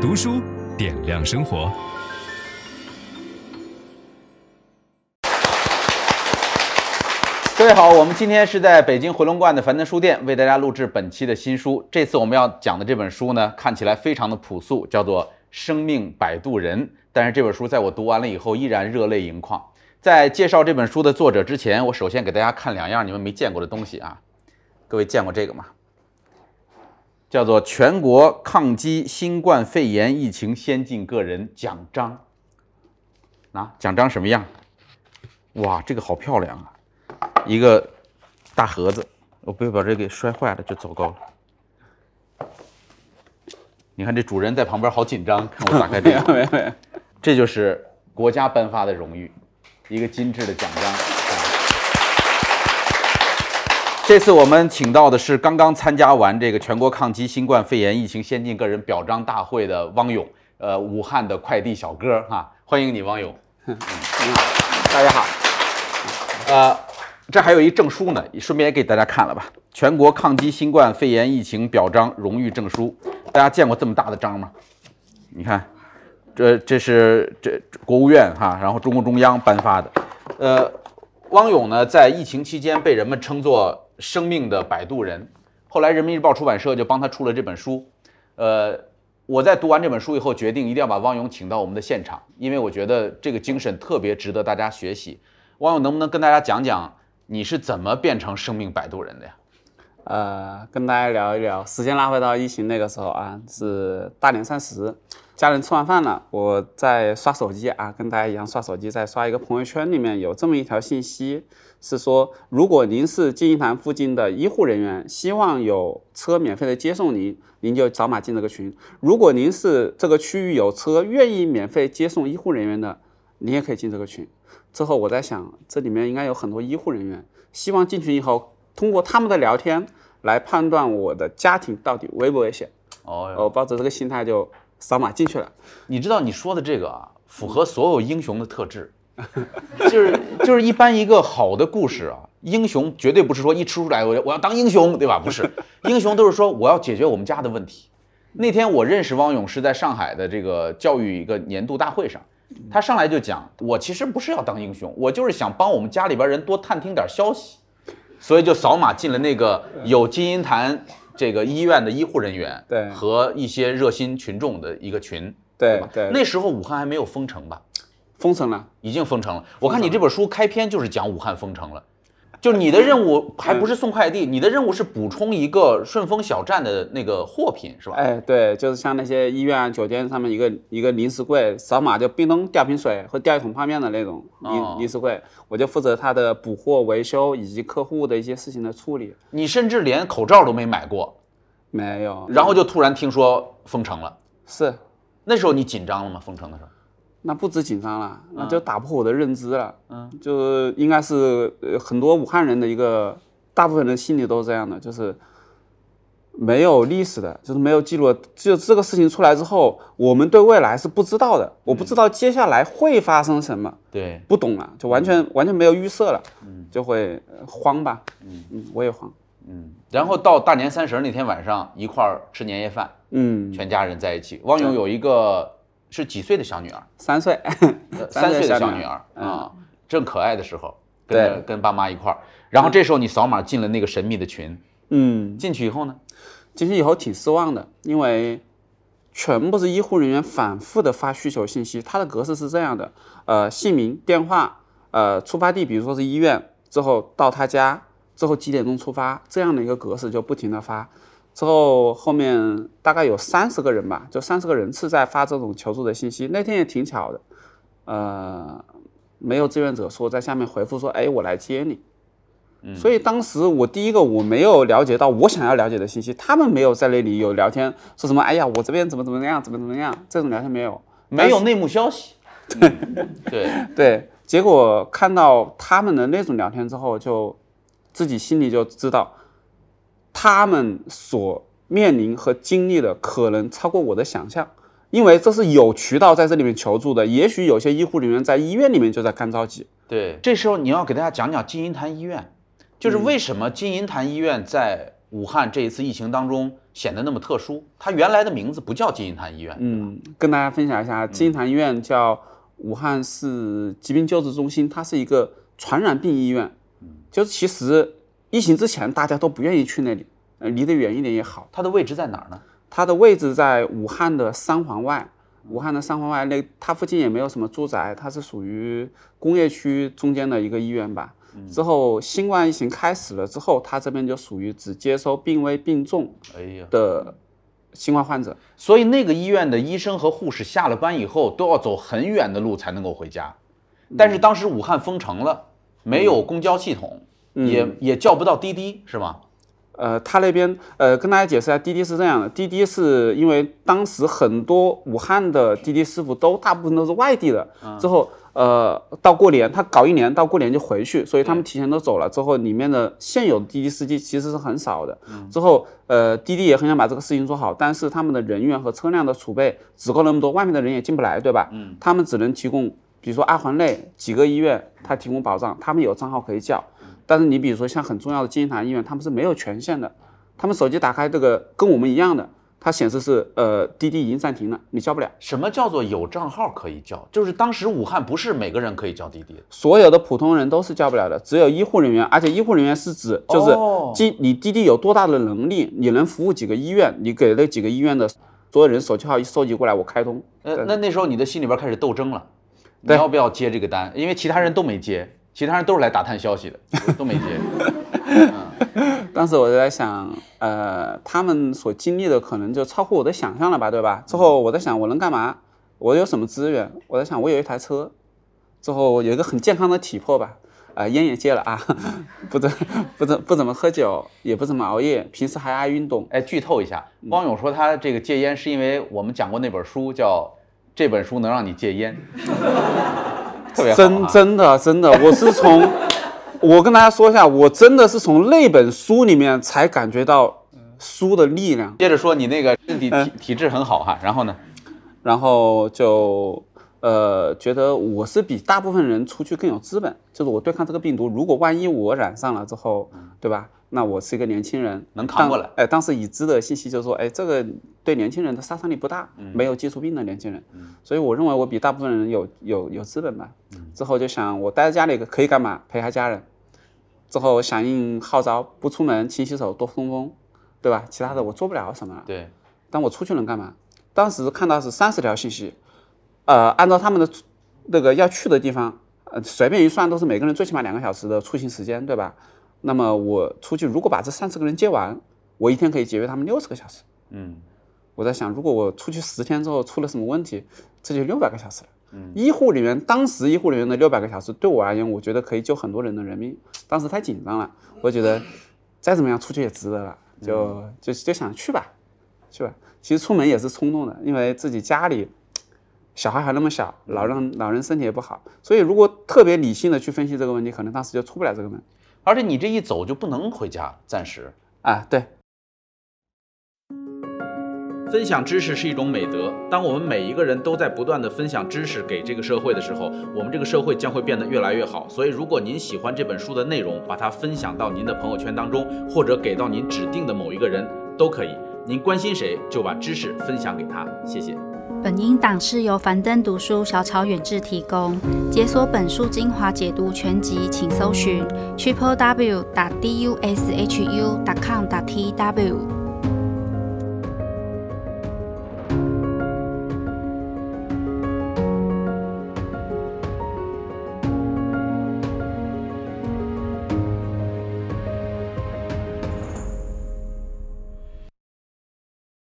读书点亮生活。各位好，我们今天是在北京回龙观的樊登书店为大家录制本期的新书。这次我们要讲的这本书呢，看起来非常的朴素，叫做《生命摆渡人》。但是这本书在我读完了以后，依然热泪盈眶。在介绍这本书的作者之前，我首先给大家看两样你们没见过的东西啊。各位见过这个吗？叫做全国抗击新冠肺炎疫情先进个人奖章。啊，奖章什么样？哇，这个好漂亮啊！一个大盒子，我不要把这给摔坏了，就糟糕了。你看这主人在旁边好紧张，看我打开这个，这就是国家颁发的荣誉，一个精致的奖章。这次我们请到的是刚刚参加完这个全国抗击新冠肺炎疫情先进个人表彰大会的汪勇，呃，武汉的快递小哥哈，欢迎你，汪勇。你好，大家好。呃。这还有一证书呢，顺便也给大家看了吧。全国抗击新冠肺炎疫情表彰荣誉证书，大家见过这么大的章吗？你看，这这是这国务院哈，然后中共中央颁发的。呃，汪勇呢，在疫情期间被人们称作“生命的摆渡人”，后来人民日报出版社就帮他出了这本书。呃，我在读完这本书以后，决定一定要把汪勇请到我们的现场，因为我觉得这个精神特别值得大家学习。汪勇能不能跟大家讲讲？你是怎么变成生命摆渡人的呀？呃，跟大家聊一聊。时间拉回到疫情那个时候啊，是大年三十，家人吃完饭了，我在刷手机啊，跟大家一样刷手机，在刷一个朋友圈，里面有这么一条信息，是说如果您是金银潭附近的医护人员，希望有车免费的接送您，您就扫码进这个群。如果您是这个区域有车愿意免费接送医护人员的，您也可以进这个群。之后我在想，这里面应该有很多医护人员，希望进群以后，通过他们的聊天来判断我的家庭到底危不危险。哦，我抱着这个心态就扫码进去了。你知道你说的这个啊，符合所有英雄的特质，就是就是一般一个好的故事啊，英雄绝对不是说一出来我要我要当英雄，对吧？不是，英雄都是说我要解决我们家的问题。那天我认识汪勇是在上海的这个教育一个年度大会上。他上来就讲，我其实不是要当英雄，我就是想帮我们家里边人多探听点消息，所以就扫码进了那个有金银潭这个医院的医护人员，对，和一些热心群众的一个群，对对。那时候武汉还没有封城吧？封城了，已经封城了。我看你这本书开篇就是讲武汉封城了。就你的任务还不是送快递，你的任务是补充一个顺丰小站的那个货品，是吧？哎，对，就是像那些医院、酒店上面一个一个临时柜，扫码就叮咚掉瓶水或掉一桶泡面的那种临临时柜，我就负责它的补货、维修以及客户的一些事情的处理。你甚至连口罩都没买过，没有，然后就突然听说封城了，是，那时候你紧张了吗？封城的时候？那不止紧张了，那就打破我的认知了。嗯，就应该是呃很多武汉人的一个大部分人心里都是这样的，就是没有历史的，就是没有记录。就这个事情出来之后，我们对未来是不知道的，我不知道接下来会发生什么，对，不懂了，就完全完全没有预设了，嗯，就会慌吧。嗯嗯，我也慌。嗯，然后到大年三十那天晚上一块儿吃年夜饭，嗯，全家人在一起。汪勇有一个。是几岁的小女儿？三岁，三岁的小女儿啊，正可爱的时候，跟跟爸妈一块儿。然后这时候你扫码进了那个神秘的群，嗯，进去以后呢，进去以后挺失望的，因为全部是医护人员反复的发需求信息，它的格式是这样的，呃，姓名、电话，呃，出发地，比如说是医院，之后到他家，之后几点钟出发，这样的一个格式就不停的发。之后后面大概有三十个人吧，就三十个人次在发这种求助的信息。那天也挺巧的，呃，没有志愿者说在下面回复说，哎，我来接你。嗯，所以当时我第一个我没有了解到我想要了解的信息，他们没有在那里有聊天，说什么，哎呀，我这边怎么怎么样，怎么怎么样，这种聊天没有，没有内幕消息。对对对，结果看到他们的那种聊天之后，就自己心里就知道。他们所面临和经历的可能超过我的想象，因为这是有渠道在这里面求助的。也许有些医护人员在医院里面就在干着急。对，这时候你要给大家讲讲金银潭医院，就是为什么金银潭医院在武汉这一次疫情当中显得那么特殊？它原来的名字不叫金银潭医院。嗯，跟大家分享一下，金银潭医院叫武汉市疾病救治中心，它是一个传染病医院。就是其实疫情之前大家都不愿意去那里，呃，离得远一点也好。它的位置在哪儿呢？它的位置在武汉的三环外。武汉的三环外，那它附近也没有什么住宅，它是属于工业区中间的一个医院吧。之后新冠疫情开始了之后，它这边就属于只接收病危病重的新冠患者。所以那个医院的医生和护士下了班以后都要走很远的路才能够回家。但是当时武汉封城了，没有公交系统，也也叫不到滴滴，是吗？呃，他那边呃，跟大家解释一下，滴滴是这样的，滴滴是因为当时很多武汉的滴滴师傅都大部分都是外地的，之后呃到过年他搞一年，到过年就回去，所以他们提前都走了。之后里面的现有的滴滴司机其实是很少的。之后呃滴滴也很想把这个事情做好，但是他们的人员和车辆的储备只够那么多，外面的人也进不来，对吧？嗯，他们只能提供，比如说二环内几个医院，他提供保障，他们有账号可以叫。但是你比如说像很重要的金银潭医院，他们是没有权限的，他们手机打开这个跟我们一样的，它显示是呃滴滴已经暂停了，你叫不了。什么叫做有账号可以叫？就是当时武汉不是每个人可以叫滴滴，所有的普通人都是叫不了的，只有医护人员，而且医护人员是指就是滴你滴滴有多大的能力，你能服务几个医院，你给那几个医院的所有人手机号一收集过来，我开通。呃，那那时候你的心里边开始斗争了，你要不要接这个单？因为其他人都没接。其他人都是来打探消息的，都没接。嗯、当时我就在想，呃，他们所经历的可能就超乎我的想象了吧，对吧？之后我在想，我能干嘛？我有什么资源？我在想，我有一台车，之后有一个很健康的体魄吧，啊、呃，烟也戒了啊，不怎不怎不怎么喝酒，也不怎么熬夜，平时还爱运动。哎，剧透一下，汪勇说他这个戒烟是因为我们讲过那本书叫《这本书能让你戒烟》。真真的真的，我是从，我跟大家说一下，我真的是从那本书里面才感觉到书的力量。接着说，你那个身体体体质很好哈，然后呢？然后就呃觉得我是比大部分人出去更有资本，就是我对抗这个病毒，如果万一我染上了之后，对吧？那我是一个年轻人，能扛过来。哎，当时已知的信息就是说，哎，这个对年轻人的杀伤力不大，嗯、没有基础病的年轻人，嗯、所以我认为我比大部分人有有有资本吧。嗯、之后就想，我待在家里可以干嘛？陪下家人。之后响应号召，不出门，勤洗手，多通风，对吧？其他的我做不了什么了。对，但我出去能干嘛？当时看到是三十条信息，呃，按照他们的那个要去的地方，呃，随便一算都是每个人最起码两个小时的出行时间，对吧？那么我出去，如果把这三十个人接完，我一天可以节约他们六十个小时。嗯，我在想，如果我出去十天之后出了什么问题，这就六百个小时了。嗯，医护人员当时医护人员的六百个小时对我而言，我觉得可以救很多人的人命。当时太紧张了，我觉得再怎么样出去也值得了，就就就想去吧，去吧。其实出门也是冲动的，因为自己家里小孩还那么小，老人老人身体也不好，所以如果特别理性的去分析这个问题，可能当时就出不了这个门。而且你这一走就不能回家，暂时啊，对。分享知识是一种美德。当我们每一个人都在不断的分享知识给这个社会的时候，我们这个社会将会变得越来越好。所以，如果您喜欢这本书的内容，把它分享到您的朋友圈当中，或者给到您指定的某一个人都可以。您关心谁，就把知识分享给他。谢谢。本音档是由樊登读书小草远志提供。解锁本书精华解读全集，请搜寻 triple w 打 d u s h u 打 com 打 t w。